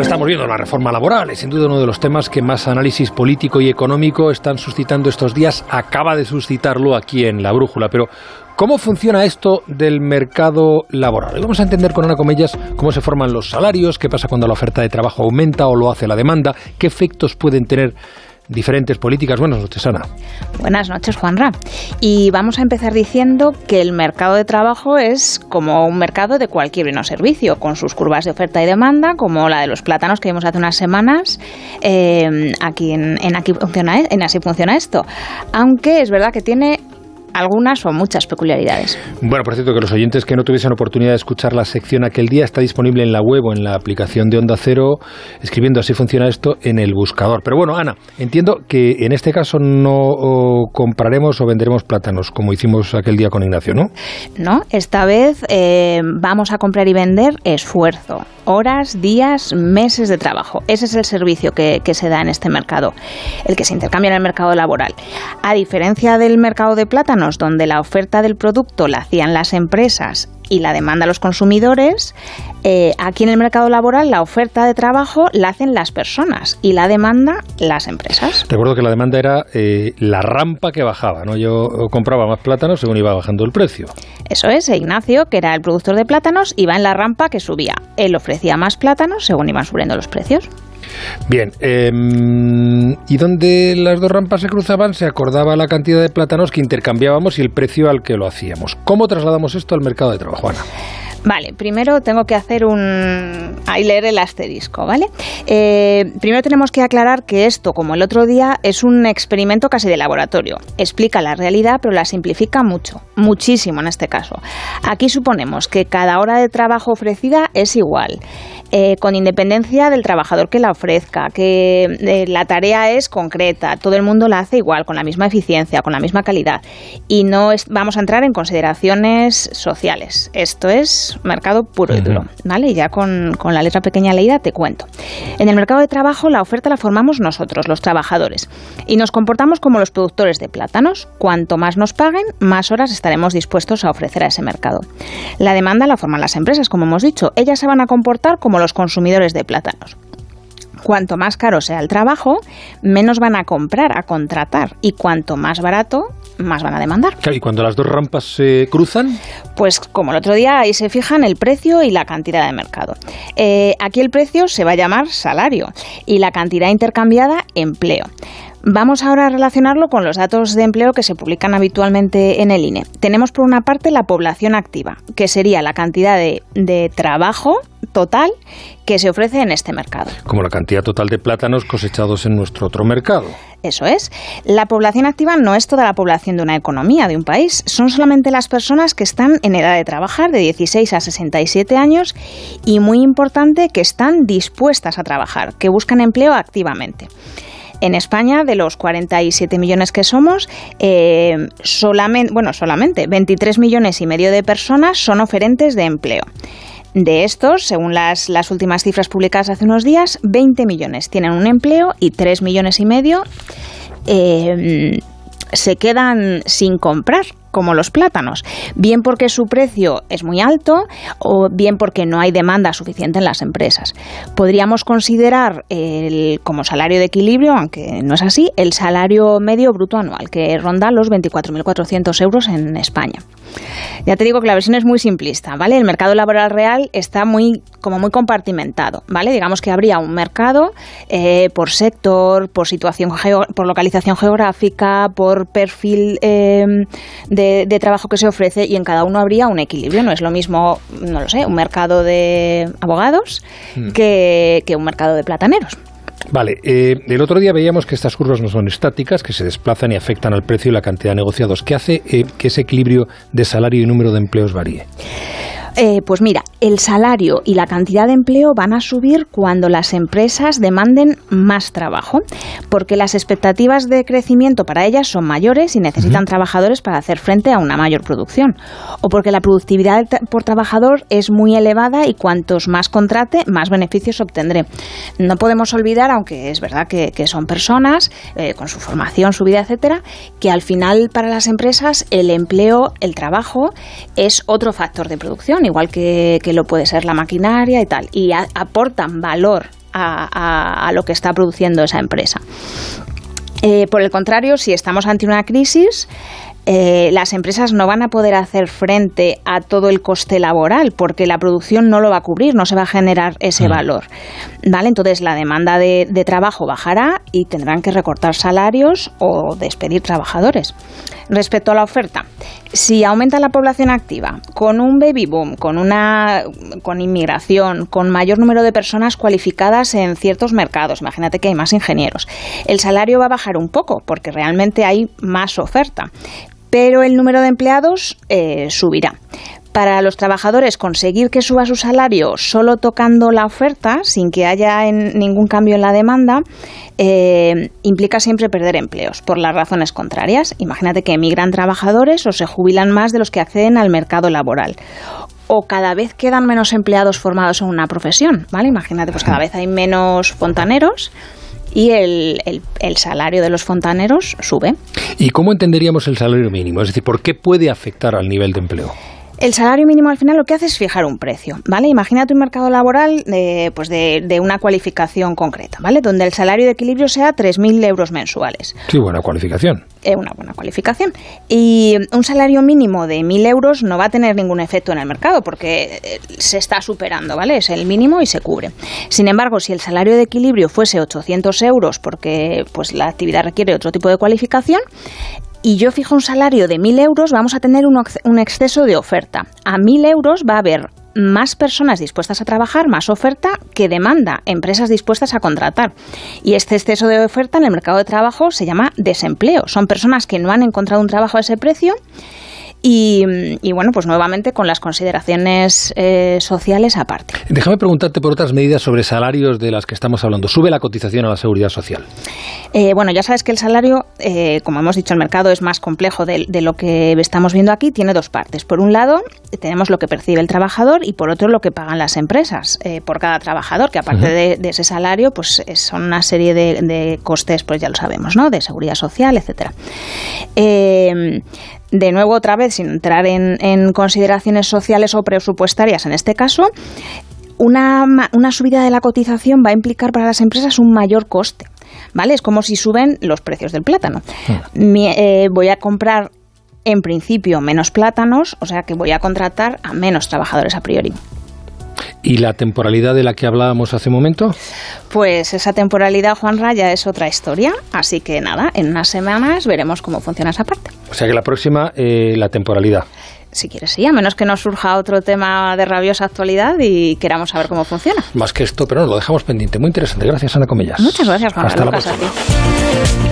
Estamos viendo, la reforma laboral es sin duda uno de los temas que más análisis político y económico están suscitando estos días. Acaba de suscitarlo aquí en La Brújula, pero ¿Cómo funciona esto del mercado laboral? Vamos a entender con Ana Comellas cómo se forman los salarios, qué pasa cuando la oferta de trabajo aumenta o lo hace la demanda, qué efectos pueden tener diferentes políticas. Buenas noches, Ana. Buenas noches, Juanra. Y vamos a empezar diciendo que el mercado de trabajo es como un mercado de cualquier bien o servicio, con sus curvas de oferta y demanda, como la de los plátanos que vimos hace unas semanas. Eh, aquí en, aquí funciona, en así funciona esto. Aunque es verdad que tiene algunas o muchas peculiaridades. Bueno, por cierto, que los oyentes que no tuviesen oportunidad de escuchar la sección aquel día está disponible en la web o en la aplicación de Onda Cero, escribiendo así funciona esto en el buscador. Pero bueno, Ana, entiendo que en este caso no compraremos o venderemos plátanos, como hicimos aquel día con Ignacio, ¿no? No, esta vez eh, vamos a comprar y vender esfuerzo, horas, días, meses de trabajo. Ese es el servicio que, que se da en este mercado, el que se intercambia en el mercado laboral. A diferencia del mercado de plátanos, donde la oferta del producto la hacían las empresas y la demanda a los consumidores, eh, aquí en el mercado laboral la oferta de trabajo la hacen las personas y la demanda las empresas. Recuerdo que la demanda era eh, la rampa que bajaba, ¿no? Yo compraba más plátanos según iba bajando el precio. Eso es, e Ignacio, que era el productor de plátanos, iba en la rampa que subía. Él ofrecía más plátanos según iban subiendo los precios. Bien, em, y donde las dos rampas se cruzaban se acordaba la cantidad de plátanos que intercambiábamos y el precio al que lo hacíamos. ¿Cómo trasladamos esto al mercado de trabajo, Ana? Vale, primero tengo que hacer un... ahí leer el asterisco, ¿vale? Eh, primero tenemos que aclarar que esto, como el otro día, es un experimento casi de laboratorio. Explica la realidad, pero la simplifica mucho, muchísimo en este caso. Aquí suponemos que cada hora de trabajo ofrecida es igual. Eh, con independencia del trabajador que la ofrezca, que eh, la tarea es concreta, todo el mundo la hace igual, con la misma eficiencia, con la misma calidad. Y no vamos a entrar en consideraciones sociales. Esto es mercado puro y duro. ¿vale? ya con, con la letra pequeña leída te cuento. En el mercado de trabajo la oferta la formamos nosotros, los trabajadores, y nos comportamos como los productores de plátanos. Cuanto más nos paguen, más horas estaremos dispuestos a ofrecer a ese mercado. La demanda la forman las empresas, como hemos dicho. Ellas se van a comportar como los consumidores de plátanos. Cuanto más caro sea el trabajo, menos van a comprar, a contratar. Y cuanto más barato, más van a demandar. ¿Y cuando las dos rampas se cruzan? Pues como el otro día, ahí se fijan el precio y la cantidad de mercado. Eh, aquí el precio se va a llamar salario y la cantidad intercambiada empleo. Vamos ahora a relacionarlo con los datos de empleo que se publican habitualmente en el INE. Tenemos por una parte la población activa, que sería la cantidad de, de trabajo total que se ofrece en este mercado. Como la cantidad total de plátanos cosechados en nuestro otro mercado. Eso es. La población activa no es toda la población de una economía, de un país. Son solamente las personas que están en edad de trabajar, de 16 a 67 años, y muy importante, que están dispuestas a trabajar, que buscan empleo activamente. En España, de los 47 millones que somos, eh, solamente, bueno, solamente 23 millones y medio de personas son oferentes de empleo. De estos, según las, las, últimas cifras publicadas hace unos días, 20 millones tienen un empleo y 3 millones y medio eh, se quedan sin comprar como los plátanos, bien porque su precio es muy alto o bien porque no hay demanda suficiente en las empresas. Podríamos considerar el, como salario de equilibrio, aunque no es así, el salario medio bruto anual, que ronda los 24.400 euros en España. Ya te digo que la versión es muy simplista, ¿vale? El mercado laboral real está muy, como muy compartimentado, ¿vale? Digamos que habría un mercado eh, por sector, por situación, por localización geográfica, por perfil eh, de, trabajo que se ofrece y en cada uno habría un equilibrio. No es lo mismo, no lo sé, un mercado de abogados mm. que, un mercado de plataneros. Vale, eh, el otro día veíamos que estas curvas no son estáticas, que se desplazan y afectan al precio y la cantidad de negociados. ¿Qué hace eh, que ese equilibrio de salario y número de empleos varíe? Eh, pues mira, el salario y la cantidad de empleo van a subir cuando las empresas demanden más trabajo, porque las expectativas de crecimiento para ellas son mayores y necesitan trabajadores para hacer frente a una mayor producción, o porque la productividad por trabajador es muy elevada y cuantos más contrate, más beneficios obtendré. No podemos olvidar, aunque es verdad que, son personas eh, con su formación, su vida, etcétera, que al final para las empresas el empleo, el trabajo es otro factor de producción igual que, lo puede ser la maquinaria y tal, y aportan valor a, lo que está produciendo esa empresa. Eh, por el contrario, si estamos ante una crisis, eh, las empresas no van a poder hacer frente a todo el coste laboral porque la producción no lo va a cubrir, no se va a generar ese mm. valor. ¿Vale? Entonces la demanda de, trabajo bajará y tendrán que recortar salarios o despedir trabajadores. Respecto a la oferta, si aumenta la población activa con un baby boom, con una con inmigración, con mayor número de personas cualificadas en ciertos mercados, imagínate que hay más ingenieros, el salario va a bajar un poco porque realmente hay más oferta pero el número de empleados eh, subirá. Para los trabajadores conseguir que suba su salario solo tocando la oferta, sin que haya ningún cambio en la demanda, eh, implica siempre perder empleos, por las razones contrarias. Imagínate que emigran trabajadores o se jubilan más de los que acceden al mercado laboral o cada vez quedan menos empleados formados en una profesión, ¿vale? Imagínate, pues cada vez hay menos fontaneros y el, el, salario de los fontaneros sube. ¿Y cómo entenderíamos el salario mínimo? Es decir, ¿por qué puede afectar al nivel de empleo? El salario mínimo al final lo que hace es fijar un precio, ¿vale? Imagínate un mercado laboral de, pues de, de una cualificación concreta, ¿vale? Donde el salario de equilibrio sea 3.000 euros mensuales. Sí, buena cualificación. Es una buena cualificación. Y un salario mínimo de 1.000 euros no va a tener ningún efecto en el mercado porque eh, se está superando, ¿vale? Es el mínimo y se cubre. Sin embargo, si el salario de equilibrio fuese 800 euros porque pues, la actividad requiere otro tipo de cualificación, y yo fijo un salario de 1.000 euros, vamos a tener un, exceso de oferta. A 1.000 euros va a haber más personas dispuestas a trabajar, más oferta que demanda, empresas dispuestas a contratar. Y este exceso de oferta en el mercado de trabajo se llama desempleo. Son personas que no han encontrado un trabajo a ese precio y, bueno, pues nuevamente con las consideraciones eh, sociales aparte. Déjame preguntarte por otras medidas sobre salarios de las que estamos hablando. ¿Sube la cotización a la seguridad social? Eh, bueno, ya sabes que el salario, eh, como hemos dicho, el mercado es más complejo de, lo que estamos viendo aquí. Tiene dos partes. Por un lado, tenemos lo que percibe el trabajador y por otro lo que pagan las empresas por cada trabajador, que aparte de, ese salario, pues son una serie de, de, costes, pues ya lo sabemos, ¿no? De seguridad social, etcétera de nuevo otra vez, sin entrar en, consideraciones sociales o presupuestarias en este caso, una, una, subida de la cotización va a implicar para las empresas un mayor coste. ¿Vale? Es como si suben los precios del plátano. Eh, voy a comprar en principio menos plátanos, o sea que voy a contratar a menos trabajadores a priori. ¿Y la temporalidad de la que hablábamos hace un momento? Pues esa temporalidad, Juan Raya, es otra historia. Así que nada, en unas semanas veremos cómo funciona esa parte. O sea que la próxima, eh, la temporalidad. Si quieres, sí, a menos que nos surja otro tema de rabiosa actualidad y queramos saber cómo funciona. Más que esto, pero no, lo dejamos pendiente. Muy interesante. Gracias, Ana Comellas. Muchas gracias, Juan Hasta la próxima.